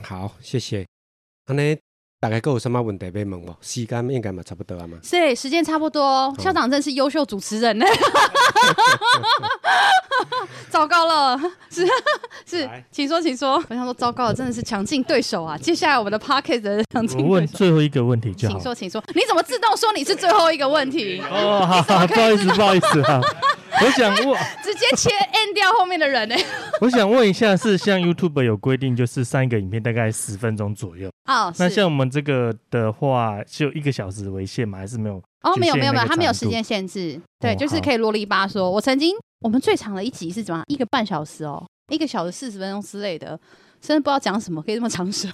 [SPEAKER 2] 好，谢谢。大概够有什么问题被问吗？时间应该嘛差不多啊嘛。
[SPEAKER 1] 是，时间差不多。校长真是优秀主持人呢。糟糕了，是是，请说，请说。我想说，糟糕了，真的是强劲对手啊！接下来我们的 Podcast 的强劲对手。
[SPEAKER 5] 我问最后一个问题就好。
[SPEAKER 1] 请说，请说。你怎么自动说你是最后一个问题？
[SPEAKER 5] 哦，好，好，不好意思，不好意思啊。我想 问，
[SPEAKER 1] 直接切 end 掉后面的人呢？
[SPEAKER 5] 我想问一下，是像 YouTube 有规定，就是上一个影片大概十分钟左右。
[SPEAKER 1] 哦，
[SPEAKER 5] 那像我们这个的话，就一个小时为限吗？还是没有？
[SPEAKER 1] 哦，没有，没有，没有，它没有时间限制。对，就是可以啰里吧嗦。我曾经，我们最长的一集是怎么样？一个半小时哦，一个小时四十分钟之类的。真的不知道讲什么，可以这么长舌，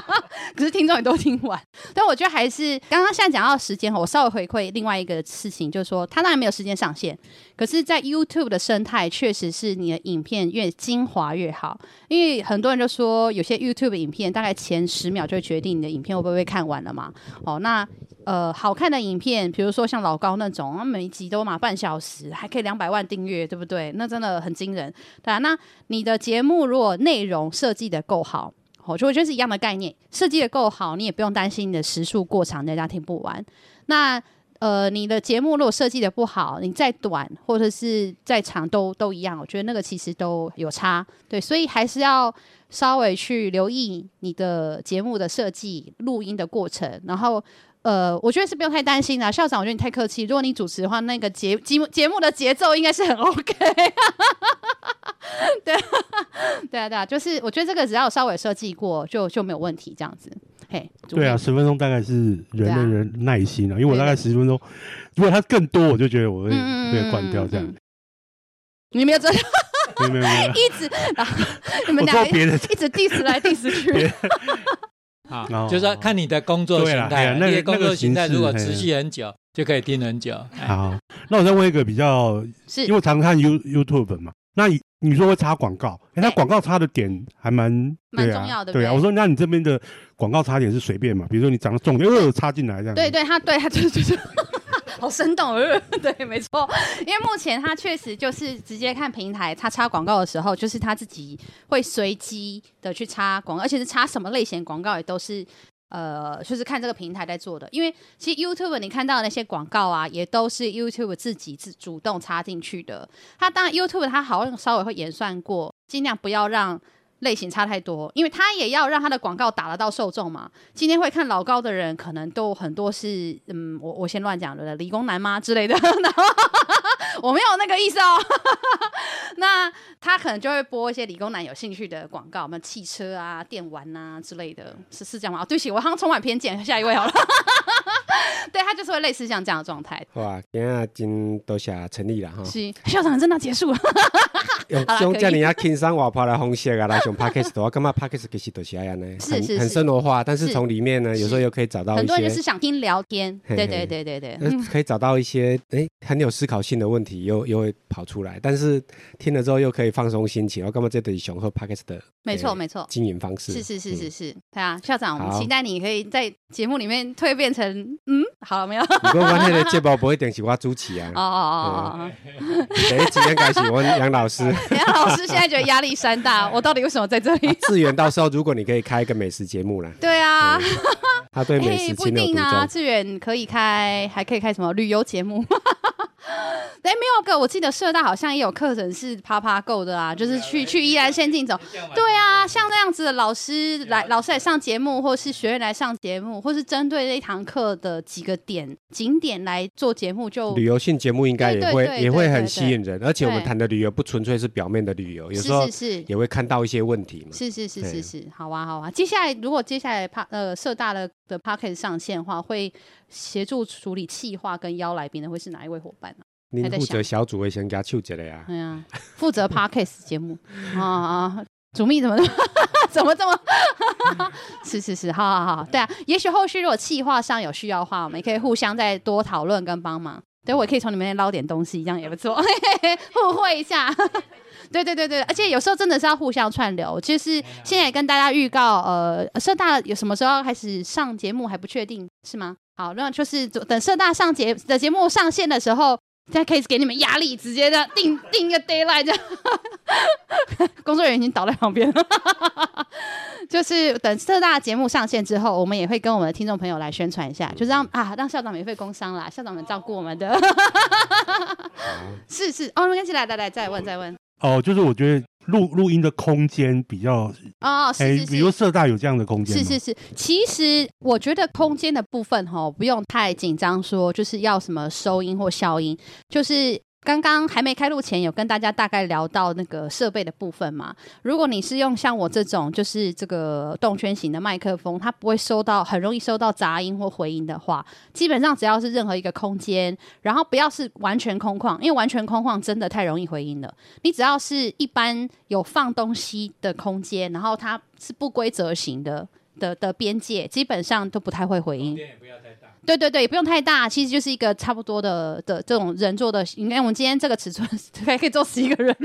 [SPEAKER 1] 可是听众也都听完。但我觉得还是刚刚现在讲到时间，我稍微回馈另外一个事情，就是说它当然没有时间上限，可是，在 YouTube 的生态确实是你的影片越精华越好。因为很多人就说，有些 YouTube 影片大概前十秒就会决定你的影片会不会被看完了嘛。哦，那呃，好看的影片，比如说像老高那种，每一集都嘛半小时，还可以两百万订阅，对不对？那真的很惊人，对啊。那你的节目如果内容设设计的够好，我觉得是一样的概念。设计的够好，你也不用担心你的时速过长，大家听不完。那呃，你的节目如果设计的不好，你再短或者是再长都都一样。我觉得那个其实都有差，对，所以还是要稍微去留意你的节目的设计、录音的过程。然后呃，我觉得是不用太担心啦。校长，我觉得你太客气。如果你主持的话，那个节节目节目的节奏应该是很 OK。对，对啊，对啊，就是我觉得这个只要稍微设计过，就就没有问题，这样子。嘿，
[SPEAKER 4] 对啊，十分钟大概是人的人耐心啊，因为我大概十分钟，如果他更多，我就觉得我会被关掉这样。
[SPEAKER 1] 你没有这样，
[SPEAKER 4] 没有没有，
[SPEAKER 1] 一直你们俩一直 diss 来 diss 去。
[SPEAKER 3] 好，就是说看你的工作形态，那些工作形态如果持续很久，就可以听很久。
[SPEAKER 4] 好，那我再问一个比较，是因为我常看 You YouTube 嘛。那你你说会插广告，哎、欸，他广告插的点还蛮
[SPEAKER 1] 蛮重要的，
[SPEAKER 4] 对啊。我说，那你这边的广告插点是随便嘛？比如说你讲的重点，又，插进来这样。
[SPEAKER 1] 对对，他对他就是就是，好生动，呃，对，没错。因为目前他确实就是直接看平台，他插广告的时候，就是他自己会随机的去插广告，而且是插什么类型广告也都是。呃，就是看这个平台在做的，因为其实 YouTube 你看到的那些广告啊，也都是 YouTube 自己自主动插进去的。它当然 YouTube 它好像稍微会演算过，尽量不要让类型差太多，因为他也要让他的广告打得到受众嘛。今天会看老高的人，可能都很多是，嗯，我我先乱讲的，理工男吗之类的。然后我没有那个意思哦，那他可能就会播一些理工男有兴趣的广告，什么汽车啊、电玩啊之类的，是是这样吗？哦，对不起，我好像充满偏见。下一位好了，对他就是会类似像这样的状态。
[SPEAKER 2] 哇，今天真多谢成立了哈。
[SPEAKER 1] 是校长真的结束了。
[SPEAKER 2] 用用这样轻松活泼的方式啊来上 Podcast 的话，干嘛 Podcast 其实都是这样呢？是是很生活化，但是从里面呢，有时候又可以找到。
[SPEAKER 1] 很多人就是想听聊天，对对对对对，
[SPEAKER 2] 可以找到一些哎很有思考性的问题。又又会跑出来，但是听了之后又可以放松心情，我干嘛这对雄和 Podcast 的
[SPEAKER 1] 没错没错。
[SPEAKER 2] 经营方式。
[SPEAKER 1] 是是是是是，对啊，校长，我们期待你可以在节目里面蜕变成嗯，好了没有？
[SPEAKER 2] 不过关键的节目不会定是我主持啊。
[SPEAKER 1] 哦哦哦哦，
[SPEAKER 2] 第一今天开始，我杨老师，
[SPEAKER 1] 杨老师现在觉得压力山大，我到底为什么在这里？
[SPEAKER 2] 志远，到时候如果你可以开一个美食节目了，
[SPEAKER 1] 对啊，
[SPEAKER 2] 他对美食。不一定啊，
[SPEAKER 1] 志远可以开，还可以开什么旅游节目？哎，没有个，我记得社大好像也有课程是趴趴够的啊，就是去去宜兰县境走。对啊，像这样子的老师来，老师来上节目，或是学员来上节目，或是针对这一堂课的几个点景点来做节目，就
[SPEAKER 2] 旅游性节目应该也会也会很吸引人。而且我们谈的旅游不纯粹是表面的旅游，有时候是也会看到一些问题嘛。
[SPEAKER 1] 是是是是是，好啊好啊。接下来如果接下来趴呃社大的的 Podcast 上线的话，会协助处理企划跟邀来宾的会是哪一位伙伴呢？
[SPEAKER 2] 您负责小组会先加秋节的呀？
[SPEAKER 1] 对呀，负责 Podcast 节目 啊啊，主秘怎么 怎么这么？是是是，好好好，对啊，也许后续如果企划上有需要的话，我们也可以互相再多讨论跟帮忙。对，我也可以从里面捞点东西，这样也不错，互惠一下。对对对对，而且有时候真的是要互相串流。就是现在也跟大家预告，呃，社大有什么时候要开始上节目还不确定，是吗？好，那就是等社大上节的节目上线的时候。现在可以给你们压力，直接这样定定一个 d a y l i g h t 这样，工作人员已经倒在旁边了。就是等特大节目上线之后，我们也会跟我们的听众朋友来宣传一下，就是让啊让校长免费工商啦，校长们照顾我们的。是是哦，没关系，来来来，再问再问。
[SPEAKER 4] 哦，就是我觉得。录录音的空间比较
[SPEAKER 1] 哦，是是是，
[SPEAKER 4] 比如社大有这样的空间，
[SPEAKER 1] 是是是。其实我觉得空间的部分哈，不用太紧张，说就是要什么收音或消音，就是。刚刚还没开录前，有跟大家大概聊到那个设备的部分嘛。如果你是用像我这种，就是这个动圈型的麦克风，它不会收到，很容易收到杂音或回音的话，基本上只要是任何一个空间，然后不要是完全空旷，因为完全空旷真的太容易回音了。你只要是一般有放东西的空间，然后它是不规则型的的的边界，基本上都不太会回音。对对对，也不用太大，其实就是一个差不多的的这种人做的。你看我们今天这个尺寸，还可以坐十一个人。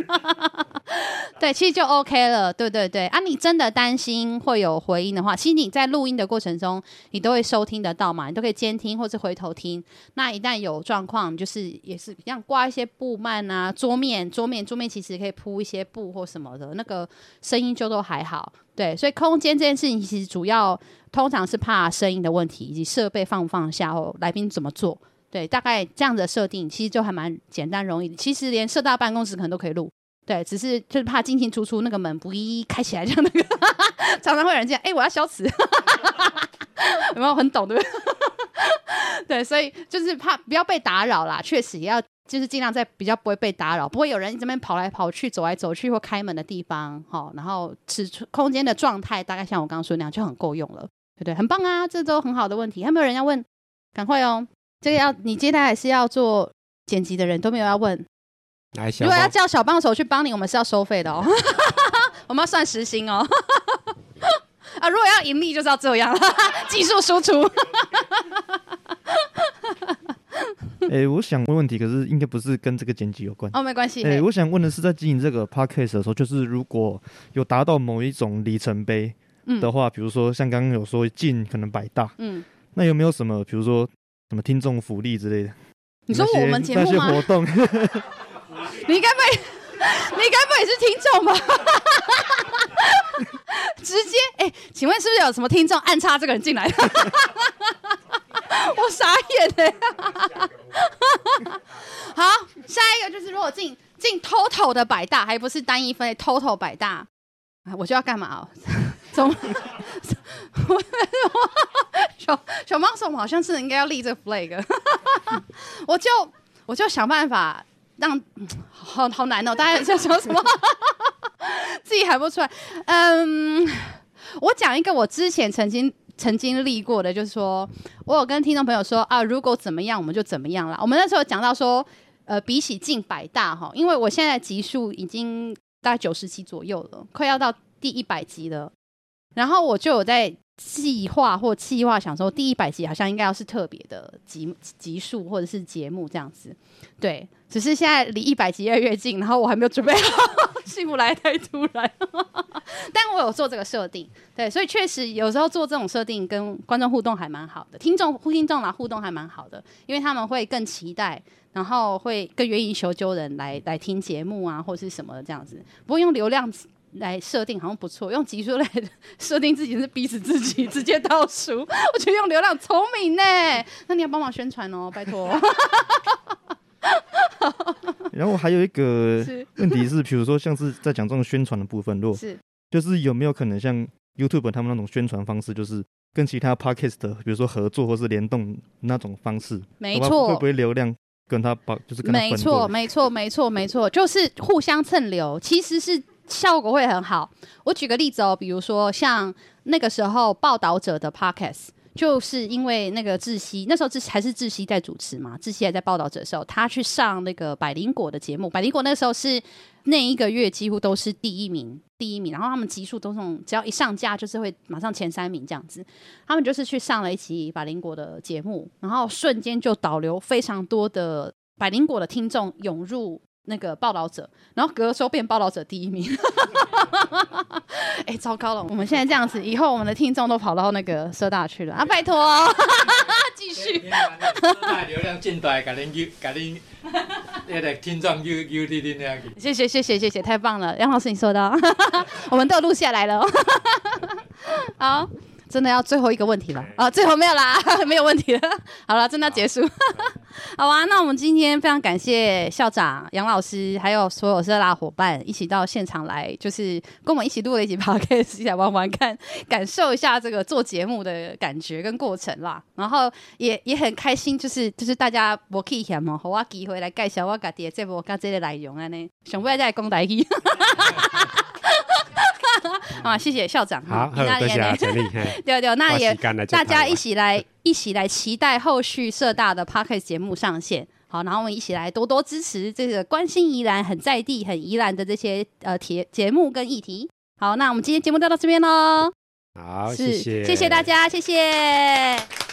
[SPEAKER 1] 对，其实就 OK 了。对对对，啊，你真的担心会有回音的话，其实你在录音的过程中，你都会收听得到嘛，你都可以监听或是回头听。那一旦有状况，就是也是像挂一些布幔啊，桌面桌面桌面其实可以铺一些布或什么的，那个声音就都还好。对，所以空间这件事情其实主要通常是怕声音的问题，以及设备放不放下或来宾怎么做。对，大概这样的设定其实就还蛮简单容易。其实连社大办公室可能都可以录，对，只是就是怕进进出出那个门不一一开起来，这样那个 常常会有人这样，哎，我要消磁，有没有很懂对不对？对，所以就是怕不要被打扰啦，确实也要。就是尽量在比较不会被打扰，不会有人这边跑来跑去、走来走去或开门的地方，好，然后尺寸空间的状态大概像我刚刚说那样就很够用了，对不对？很棒啊，这都很好的问题。还没有人要问？赶快哦，这个要你接下来是要做剪辑的人都没有要问。如果要叫小帮手去帮你，我们是要收费的哦，我们要算时薪哦。啊，如果要盈利就是要这样，技术输出。
[SPEAKER 5] 哎、欸，我想问问题，可是应该不是跟这个剪辑有关
[SPEAKER 1] 哦，没关系。
[SPEAKER 5] 哎、欸，我想问的是，在经营这个 podcast 的时候，就是如果有达到某一种里程碑的话，嗯、比如说像刚刚有说进可能百大，嗯，那有没有什么，比如说什么听众福利之类的？
[SPEAKER 1] 你说我们节目吗？
[SPEAKER 5] 那些活动？
[SPEAKER 1] 你该不会，你该不会也是听众吧？直接哎、欸，请问是不是有什么听众暗插这个人进来？我傻眼嘞！好，下一个就是如果进进 total 的百大，还不是单一分类 total 百大，我就要干嘛哦？从我小小帮手好像是应该要立这个 flag，我就我就想办法让好好难哦！大家在说什么？自己喊不出来？嗯，我讲一个我之前曾经。曾经立过的，就是说我有跟听众朋友说啊，如果怎么？样，我们就怎么？样了。我们那时候讲到说，呃，比起近百大哈，因为我现在集数已经大概九十集左右了，快要到第一百集了。然后我就有在计划或计划，想说第一百集好像应该要是特别的集集数或者是节目这样子。对，只是现在离一百集越来越近，然后我还没有准备好，幸福来太突然。但我有做这个设定，对，所以确实有时候做这种设定跟观众互动还蛮好的，听众听众来互动还蛮好的，因为他们会更期待，然后会更愿意求救人来来听节目啊，或是什么这样子。不过用流量来设定好像不错，用集数来设定自己是逼死自己，直接倒数。我觉得用流量聪明呢，那你要帮忙宣传哦，拜托。
[SPEAKER 5] 然后还有一个问题是，比如说像是在讲这种宣传的部分，如果是就是有没有可能像 YouTube 他们那种宣传方式，就是跟其他 Podcast 的，比如说合作或是联动那种方式？
[SPEAKER 1] 没错，
[SPEAKER 5] 会不会流量跟他把就是跟他
[SPEAKER 1] 没错，没错，没错，没错，就是互相蹭流，其实是效果会很好。我举个例子哦，比如说像那个时候报道者的 Podcast。就是因为那个窒息，那时候志还是窒息在主持嘛，窒息还在报道者的时候，他去上那个百灵果的节目，百灵果那时候是那一个月几乎都是第一名，第一名，然后他们集数都是只要一上架就是会马上前三名这样子，他们就是去上了一期百灵果的节目，然后瞬间就导流非常多的百灵果的听众涌入。那个报道者，然后隔收变报道者第一名，哎、欸，糟糕了！我们现在这样子，以后我们的听众都跑到那个社大去了啊！拜托、哦，继续。
[SPEAKER 3] 流量进来，给您给您那个听众又又滴滴那个。
[SPEAKER 1] 谢谢谢谢谢谢，太棒了，杨老师你说的，我们都有录下来了。好。真的要最后一个问题了啊！最后没有啦，没有问题了。好了，真的要结束。好，啊，那我们今天非常感谢校长杨老师，还有所有社大伙伴一起到现场来，就是跟我们一起录了一集 podcast，一起来玩玩看，感受一下这个做节目的感觉跟过程啦。然后也也很开心，就是就是大家我可以嫌嘛，和我机会来介绍我家己的节目跟这个内容安尼，想不要再讲台语。啊，谢谢校长。
[SPEAKER 2] 好，多谢 全力。
[SPEAKER 1] 对对，那也大家一起来，一起来期待后续社大的 p o c k e t 节目上线。好，然后我们一起来多多支持这个关心宜兰、很在地、很宜兰的这些呃节节目跟议题。好，那我们今天节目就到这边喽。
[SPEAKER 2] 好，谢谢，
[SPEAKER 1] 谢谢大家，谢谢。